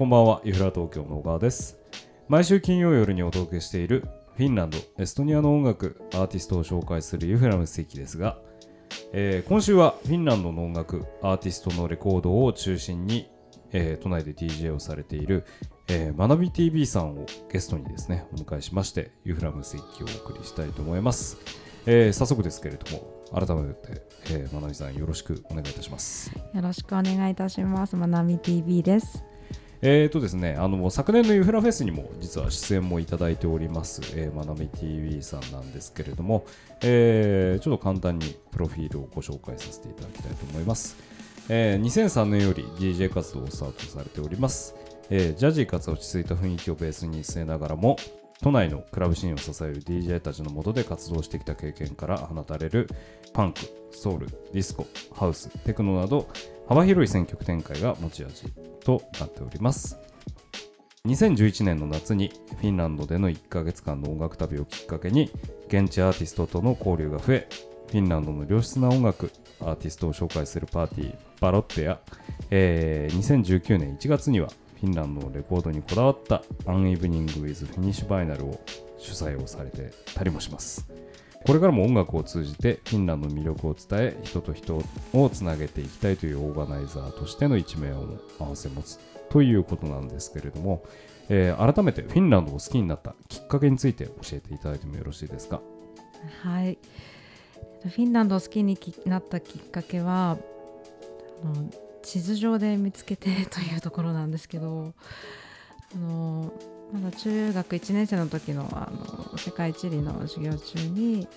こんばんは、ユフラ東京の小川です。毎週金曜夜にお届けしているフィンランド、エストニアの音楽、アーティストを紹介するユフラムス席ですが、えー今週はフィンランドの音楽、アーティストのレコードを中心に、えー都内で DJ をされている、えー、学び TV さんをゲストにですね、お迎えしまして、ユフラムス席をお送りしたいと思います。えー早速ですけれども、改めて、えー、学びさんよろしくお願いいたします。よろしくお願いいたします。まなみ TV です。えーとですね、あの昨年のユフラフェスにも実は出演もいただいております、えー、まなみ TV さんなんですけれども、えーちょっと簡単にプロフィールをご紹介させていただきたいと思います。えー2003年より DJ 活動をスタートされております。えージャジーかつ落ち着いた雰囲気をベースに据えながらも、都内のクラブシーンを支える DJ たちの下で活動してきた経験から放たれるパンク、ソウル、ディスコ、ハウス、テクノなど幅広い選曲展開が持ち味となっております。2011年の夏にフィンランドでの1ヶ月間の音楽旅をきっかけに現地アーティストとの交流が増えフィンランドの良質な音楽アーティストを紹介するパーティーバロッテや、えー2019年1月にはフィンランドのレコードにこだわった An Evening with Finnish Vinyl を主催をされてたりもしますこれからも音楽を通じてフィンランドの魅力を伝え人と人をつなげていきたいというオーガナイザーとしての一面を併せ持つということなんですけれども、えー改めてフィンランドを好きになったきっかけについて教えていただいてもよろしいですか？はい。フィンランドを好きになったきっかけは、あの地図上で見つけてというところなんですけど、あのまだ中学1年生の時のあの世界地理の授業中に。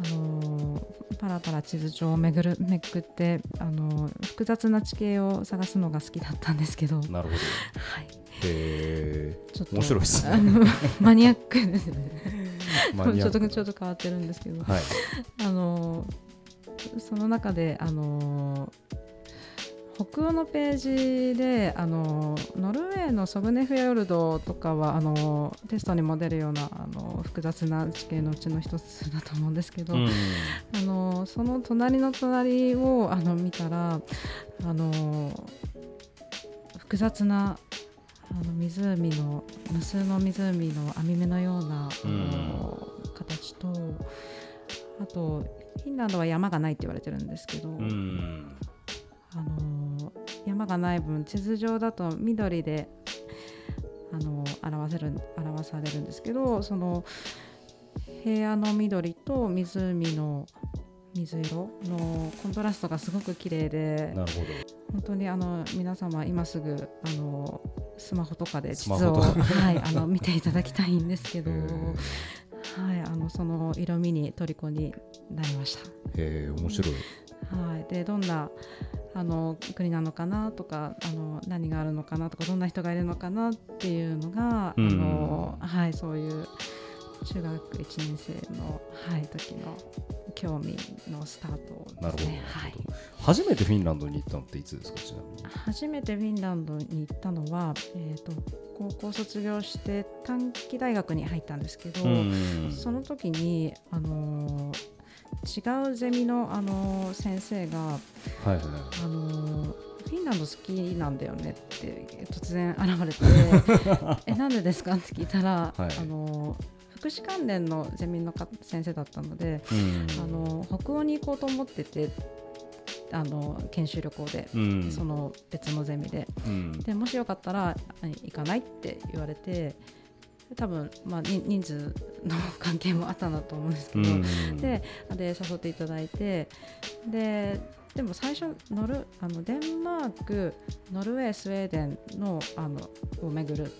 あのパラパラ地図上を巡るめくってあの複雑な地形を探すのが好きだったんですけど、はい、なるほど。へちょっと面白いですね。あのマニアックですね。ちょっとちょっと変わってるんですけど、はい。あのその中であの北欧のページであのノルウェーのソグネフィヨルドとかはあのテストにも出るようなあの複雑な地形のうちの一つだと思うんですけど、うん。あのその隣の隣をあの見たらあの複雑なあの湖の無数の湖の網目のような、あの形とあとフィンランドは山がないって言われてるんですけど、うん。あの山がない分地図上だと緑であの表せる表されるんですけどその平野の緑と湖の水色のコントラストがすごく綺麗でなるほど。本当にあの皆様今すぐあのスマホとかで地図を、はい、あの 見ていただきたいんですけど、へはい、ーあのその色味に虜になりました。へー面白い。はい、でどんなあの国なのかなとかあの何があるのかなとかどんな人がいるのかなっていうのが、うん。あのはい、そういう中学1年生の、はい、時の興味のスタートなるほど。はい、初めてフィンランドに行ったのっていつですか？ちなみに。初めてフィンランドに行ったのは、えー、と高校卒業して短期大学に入ったんですけど、うん。その時に、あの違うゼミの、あの先生がはいはいはい。あのーフィンランド好きなんだよねって突然現れて えなんでですかって聞いたら、はい。あのー福祉関連のゼミのか先生だったので、うん。あのー北欧に行こうと思っててあのー研修旅行で、うん。その別のゼミで。うん。でもしよかったらあ行かないって言われて多分、まあ、に人数の関係もあったんだと思うんですけど、うん。でで誘っていただいてででも最初ノルあのデンマークノルウェースウェーデンのあのを巡る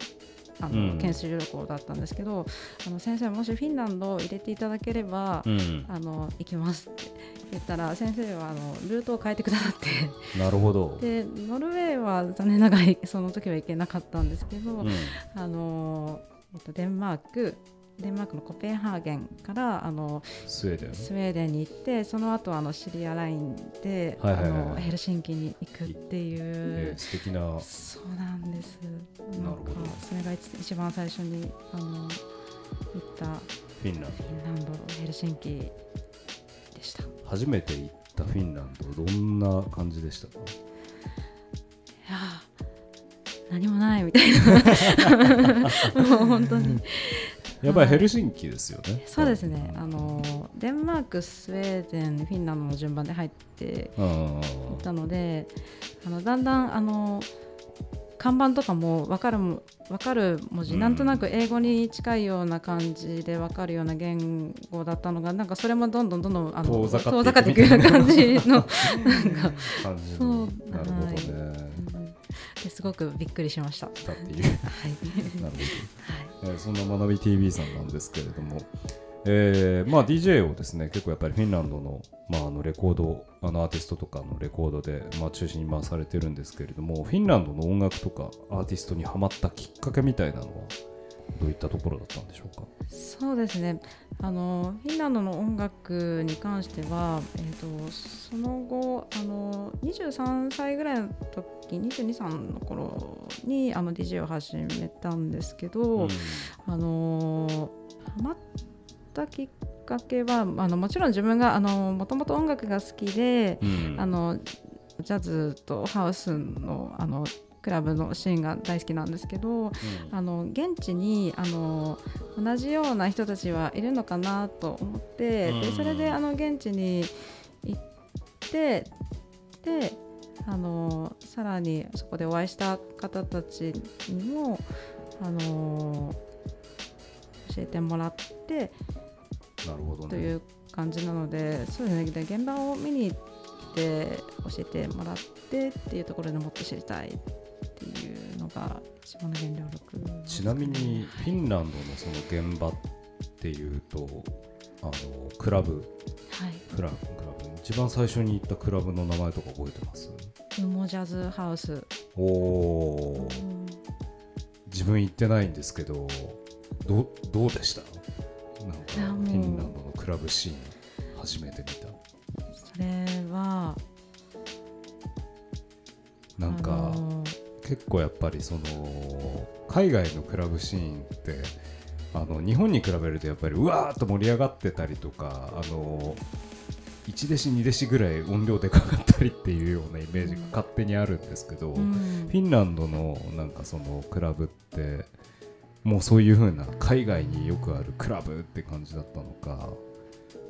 あの、うん。研修旅行だったんですけどあの先生もしフィンランドを入れていただければ、うん。あの行きますって言ったら先生はあのルートを変えてくださって。なるほど。でノルウェーは残念ながらその時は行けなかったんですけど、うん。あのえっと、デンマークデンマークのコペンハーゲンからあのスウェーデン？スウェーデンに行ってその後あのシリアラインで、はいはいはいあのヘルシンキに行くっていう、えー素敵な。そうなんです。なるほど。なんかそれが一一番最初にあの行ったフィンランフィンランドヘルシンキでした。いド初めて行ったフィンランドどんな感じでしたか？や何もないみたいな。もう本当に。やっぱりヘルシンキですよね。そうですね。あのデンマークスウェーデンフィンランドの順番で入ってうんいったのであのだんだんあの看板とかも分かるも分かる文字、うん。なんとなく英語に近いような感じで分かるような言語だったのがなんかそれもどんどんどんどんあの遠ざかっていく。ような感じの。なんか、そう。のなるほどね。うんですごくびっくりしました。っていう。い、なるほど。はいえーそんな学び TV さんなんですけれども、えーまあ、DJ をですね結構やっぱりフィンランドの,、まあ、あのレコードあのアーティストとかのレコードで、まあ、中心に回されてるんですけれどもフィンランドの音楽とかアーティストにはまったきっかけみたいなのはどういったところだったんでしょうか？そうですね。あのフィンランドの音楽に関しては、えー、とその後あの23歳ぐらいの時22、3の頃にあの DJ を始めたんですけど、あのハマったきっかけはあのもちろん自分があのもともと音楽が好きで、うん。あのジャズとハウスのあのクラブのシーンが大好きなんですけど、あの現地にあの同じような人たちはいるのかなと思って、うん。でそれであの現地に行ってであのさらにそこでお会いした方たちにもあの教えてもらってなるほどね。という感じなのでそうですね。で現場を見に行って教えてもらってっていうところでもっと知りたいっていうの原動力ちなみにフィンランドのその現場っていうとあのクラブ。はい。クラブクラブ。一番最初に行ったクラブの名前とか覚えてます？ウモジャズハウス、おお自分行ってないんですけどどうどうでした？なんかフィンランドのクラブシーン初めて見た。それはなんか、あの結構やっぱりその海外のクラブシーンってあの日本に比べるとやっぱりうわーっと盛り上がってたりとかあの1弟子2弟子ぐらい音量でかかったりっていうようなイメージが勝手にあるんですけど、うん。フィンランドのなんかそのクラブってもうそういう風な海外によくあるクラブって感じだったのか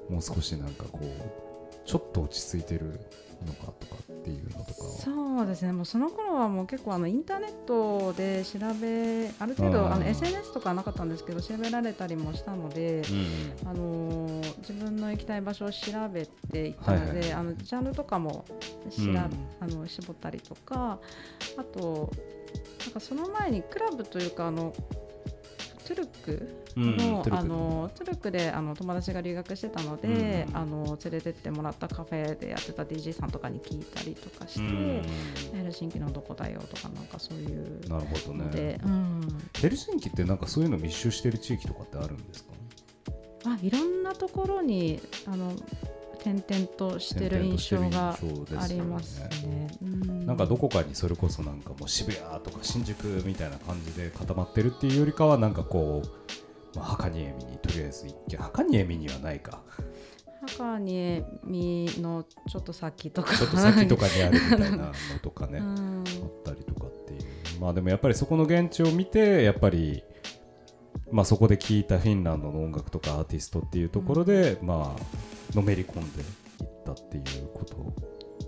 もう少しなんかこうちょっと落ち着いてるのかとかっていうのとかは。そうですね。もうその頃はもう結構あのインターネットで調べある程度あの SNS とかはなかったんですけど調べられたりもしたので、うんあのー自分の行きたい場所を調べていったので、はいはいはい。あのジャンルとかもしうん。ら、あの絞ったりとかあとなんかその前にクラブというかあのトゥルク？うんの,、トゥルク。あのトゥルクであの友達が留学してたので、うん。あの連れてってもらったカフェでやってた DJ さんとかに聞いたりとかして、うん。ヘルシンキのどこだよとかなんかそういうなるほどね。ヘルシンキってなんかそういうの密集してる地域とかってあるんですか？あいろんなところにあの点々としてる印象がありますね。うんなん。かどこかにそれこそなんかもう渋谷とか新宿みたいな感じで固まってるっていうよりかはなんかこう、まあ、墓にえみにとりあえず一軒墓にえみにはないか。墓にみのちょっと先とか。ちょっと先とかにあるみたいなのとかね、うん。あったりとかっていう。まあでもやっぱりそこの現地を見てやっぱりまあそこで聴いたフィンランドの音楽とかアーティストっていうところで、まあのめり込んでいったっていうこと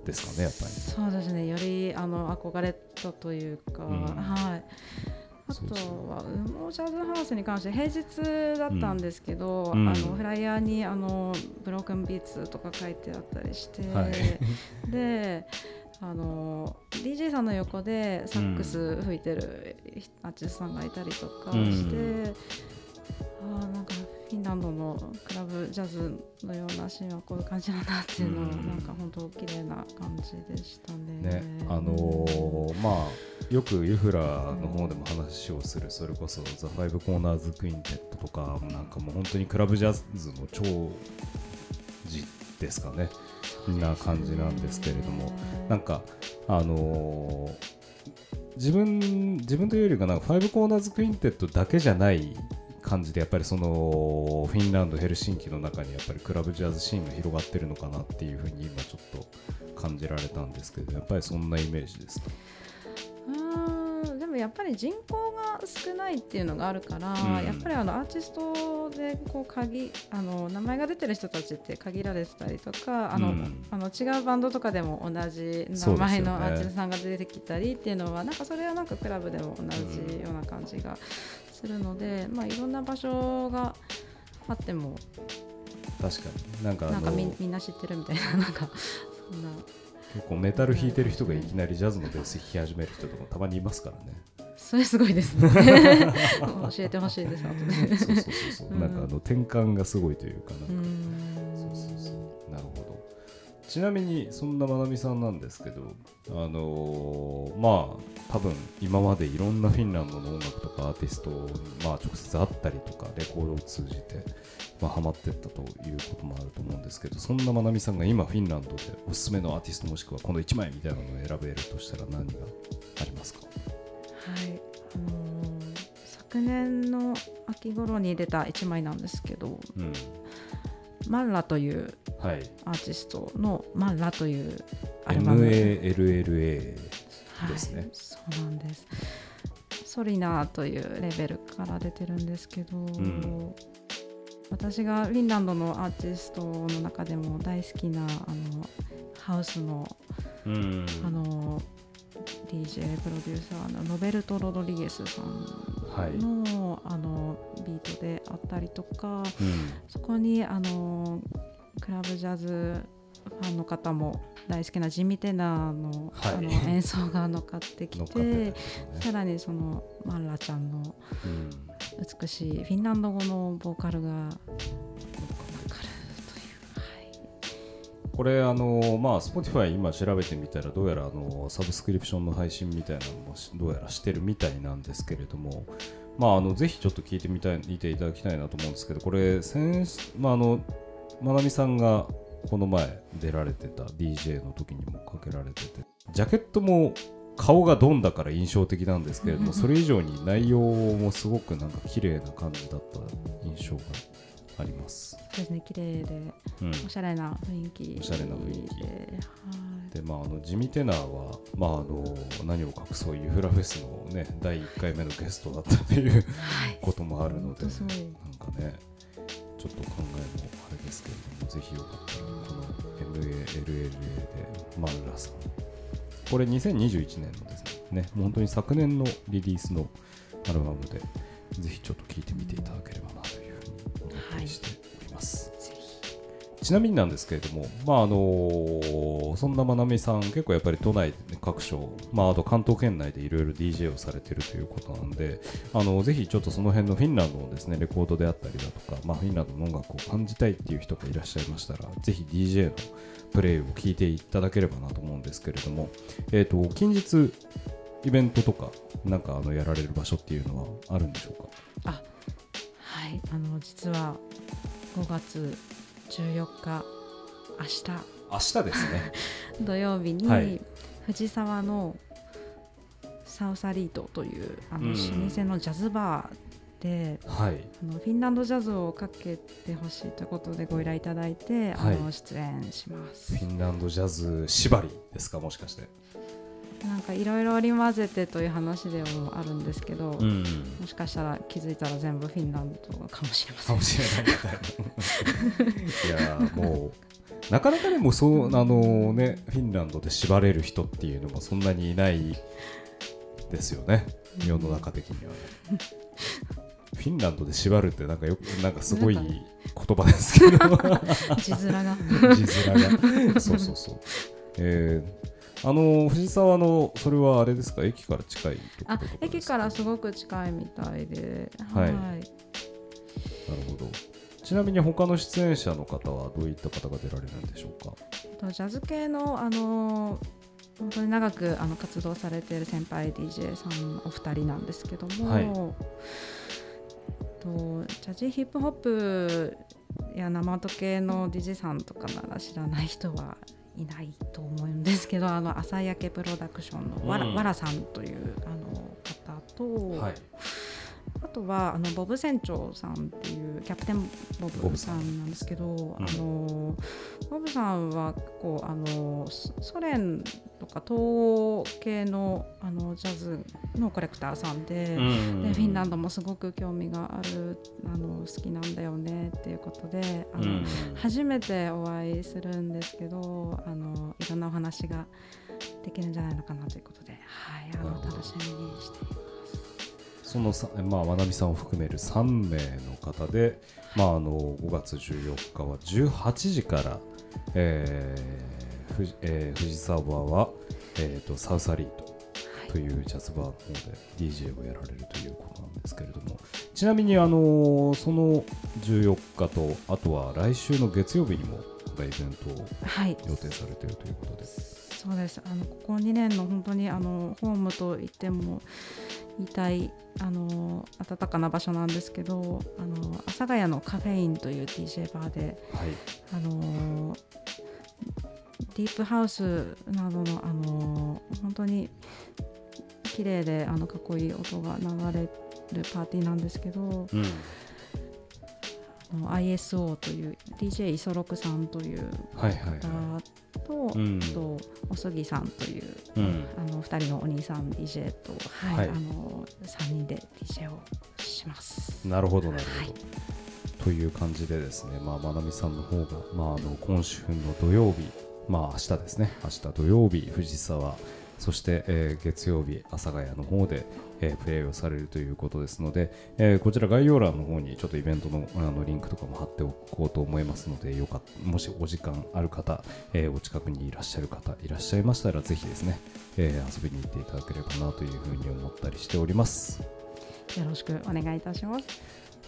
ですかねやっぱり。そうですね。よりあの憧れたというか、うん。はい。あとはウモジャズハウスに関して平日だったんですけど、うん。あのフライヤーにあの broken beats とか書いてあったりして、はい。であの DJ さんの横でサックス吹いてるアーティストさんがいたりとかして、うん。あーなんかフィンランドのクラブジャズのようなシーンはこういう感じなんだっていうのを、うんなんか本当綺麗な感じでしたね。ねあのーまあよくユフラの方でも話をするそれこそ The Five Corners Quintet とかなんかもう本当にクラブジャズの超字ですかね。な感じなんですけれども。なんかあのー自分自分というよりかなんかファイブコーナーズ・クインテットだけじゃない感じでやっぱりそのフィンランドヘルシンキの中にやっぱりクラブジャズシーンが広がってるのかなっていうふうに今ちょっと感じられたんですけどやっぱりそんなイメージですか？やっぱり人口が少ないっていうのがあるから、うん。やっぱりあのアーティストでこう限あの名前が出てる人たちって限られてたりとかあの、うん。あの違うバンドとかでも同じ名前のアーティストさんが出てきたりっていうのはなんかそれはなんかクラブでも同じような感じがするので、まあ、いろんな場所があっても確かに。なんかなんかみみんな知ってるみたいななんかそんな結構メタル弾いてる人がいきなりジャズのベース弾き始める人とかたまにいますからね。それすごいですね。教えてほしいです後で。そうそうそうそう、うんなんかあの転換がすごいというかなんか。うーんちなみにそんなまなみさんなんですけどあのーまあ多分今までいろんなフィンランドの音楽とかアーティストに、まあ、直接会ったりとかレコードを通じて、まあ、ハマってったということもあると思うんですけどそんなまなみさんが今フィンランドでおすすめのアーティストもしくはこの1枚みたいなのを選べるとしたら何がありますか？はい、あのー昨年の秋頃に出た1枚なんですけどうんマンラというはい。アーティストのマンラというアルバム。MALLA はいですね。そうなんです。ソリナーというレベルから出てるんですけど、ん。私がフィンランドのアーティストの中でも大好きなあのハウスのうん。あの DJ プロデューサーのロベルト・ロドリゲスさんはい、の,、あのビートであったりとかうん。そこにあのクラブジャズファンの方も大好きなジミ・テナーの,、はい。あの演奏が乗っかってきてね。さらにそのマンラちゃんのうん。美しいフィンランド語のボーカルがこれあのまあ Spotify 今調べてみたらどうやらあのサブスクリプションの配信みたいなのもしどうやらしてるみたいなんですけれどもまああのぜひちょっと聞いてみたい見ていただきたいなと思うんですけどこれ先まああのまなみさんがこの前出られてた DJ の時にもかけられててジャケットも顔がドンだから印象的なんですけれどもそれ以上に内容もすごくなんか綺麗な感じだった印象があります。そうですね綺麗でうん。おしゃれな雰囲気おしゃれな雰囲気。でまあ、あのジミ・テナーは、まあ、あの何を隠そうユフラフェスの、ね、第1回目のゲストだったというはい。こともあるので、ほんとすごいなんかねちょっと考えもあれですけれどもぜひよかったらこの MALLA でマンラさん。これ2021年のですねもう本当に昨年のリリースのアルバムでぜひちょっと聴いてみていただければなとしております。ちなみになんですけれども、まああのそんなまなみさん、結構やっぱり都内で各所、まあ、あと関東圏内でいろいろ DJ をされてるということなんで、あのぜひちょっとその辺のフィンランドのですねレコードであったりだとか、まあ、フィンランドの音楽を感じたいっていう人がいらっしゃいましたら、ぜひ DJ のプレイを聞いていただければなと思うんですけれども、えー、と近日、イベントとか、なんかあのやられる場所っていうのはあるんでしょうか？はいあの実は5月14日明日明日ですね。土曜日に、はい藤沢のサウサリートというあのうん老舗のジャズバーで、はい。あのフィンランドジャズをかけてほしいということでご依頼いただいて、はいあの出演しますフィンランドジャズ縛りですか、もしかして。なんかいろいろ織り交ぜてという話でもあるんですけど、ん。もしかしたら気づいたら全部フィンランドかもしれません。いやーもうなかなかでもそうあのねフィンランドで縛れる人っていうのもそんなにいないですよね。世の中的にはね。フィンランドで縛るってなんかよくなんかすごい言か葉ですけど。字面が。字面が。そうそうそう。えーあの藤沢のそれはあれですか？駅から近いところあ駅からすごく近いみたいで、はい。はい。なるほど。ちなみに他の出演者の方はどういった方が出られるんでしょうか？とジャズ系のあの本当に長くあの活動されている先輩 DJ さんお二人なんですけども、はい。とジャズヒップホップや生音系の DJ さんとかなら知らない人はいないと思うんですけどあの朝焼けプロダクションのわら,、うんわらさんというあの方と、はい。あとはあのボブ船長さんっていうキャプテンボブさん。なんですけど、うん。あのボブさんはこうあのソソ連とか東欧系のあのジャズのコレクターさんで,、でフィンランドもすごく興味があるあの好きなんだよねっていうことであの、うん初めてお会いするんですけどあのいろんなお話ができるんじゃないのかなということで、はい、あの楽しみにしています。そのさ、まあ、まなみさんを含める3名の方で、まあ、あの5月14日は18時から、えーふじえー藤沢は、えー、とサウサリートというジャズバーの方で DJ をやられるということなんですけれどもちなみに、あのその14日とあとは来週の月曜日にもイベントをはい予定されているということで。そうです。あのここ2年の本当にあのホームと言っても言いたいあの暖かな場所なんですけどあの阿佐ヶ谷のカフェインという DJ バーではい。あのディープハウスなどのあの本当に綺麗であのかっこいい音が流れるパーティーなんですけどうん。ISO という DJ イソロクさんという方はと、うんあとおすぎさんというい。うんあの2人のお兄さん DJ と、はいはいあの3人で DJ をします。なるほどなるほど。はいという感じでですね、まあ、まなみさんの方が、まあ、あの今週の土曜日、まあ明日ですね、明日土曜日、藤沢、そして、えー月曜日、阿佐ヶ谷の方で、えープレイをされるということですので、えーこちら概要欄の方にちょっとイベントのあのリンクとかも貼っておこうと思いますので、よかっもしお時間ある方、えーお近くにいらっしゃる方いらっしゃいましたら、ぜひですね、えー遊びに行っていただければなというふうに思ったりしております。よろしくお願いいたします。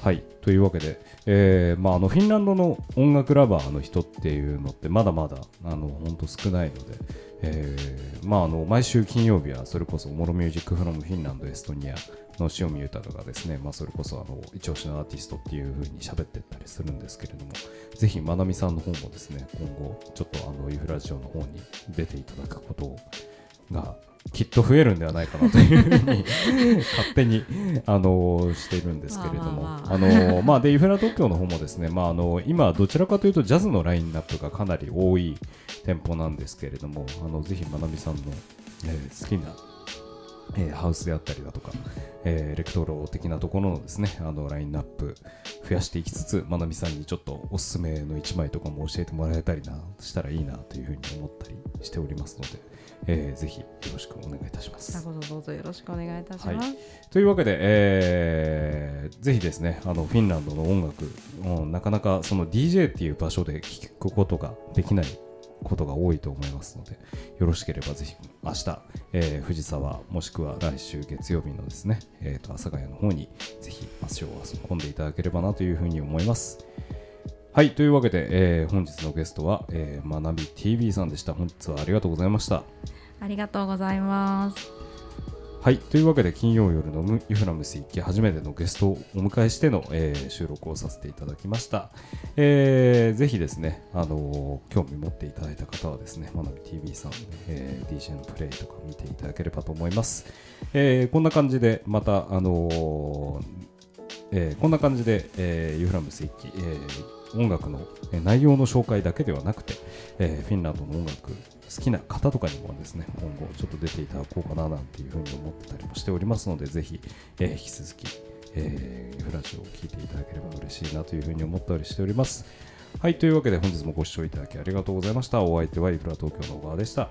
はい、というわけで、えーまあ、あのフィンランドの音楽ラバーの人っていうのってまだまだあの本当少ないので、えーまあ、あの毎週金曜日はそれこそモロミュージックフロムフィンランドエストニアの塩見豊がですね、まあ、それこそあの一押しのアーティストっていう風に喋ってったりするんですけれどもぜひまなみさんの方もですね今後ちょっとあのユフラジオの方に出ていただくことがきっと増えるんではないかなというふうに勝手にあのしているんですけれども、あのまあでイフラ東京の方もですね、まああの今どちらかというとジャズのラインナップがかなり多い店舗なんですけれども、あのぜひまなみさんの、えー好きなえーハウスであったりだとか、えーエレクトロ的なところのですねあのラインナップ増やしていきつつまなみさんにちょっとおすすめの1枚とかも教えてもらえたりなしたらいいなというふうに思ったりしておりますので、えーぜひよろしくお願いいたします。どうぞよろしくお願いいたします。というわけで、えーぜひですねあのフィンランドの音楽、うんなかなかその DJ っていう場所で聴くことができないことが多いと思いますのでよろしければぜひ明日、えー藤沢もしくは来週月曜日のですね、えーと阿佐ヶ谷の方にぜひ足を運んでいただければなというふうに思います。はいというわけで、えー本日のゲストは、えー、学び TV さんでした本日はありがとうございました。ありがとうございます。はい、というわけで金曜夜のムユフラムス一期初めてのゲストをお迎えしての、えー収録をさせていただきました。えーぜひですね、あのー興味持っていただいた方はですね、まなみ TV さん、えー DJ のプレイとか見ていただければと思います。えーこんな感じでまた、あのーえーこんな感じで、えーユフラムス一期、えー音楽のえ内容の紹介だけではなくて、えーフィンランドの音楽好きな方とかにもですね今後ちょっと出ていただこうかななんていうふうに思ったりもしておりますのでぜひ、えー引き続き、えー、フラジオを聞いていただければ嬉しいなというふうに思ったりしております。はいというわけで本日もご視聴いただきありがとうございました。お相手はイフラ東京の小川でした。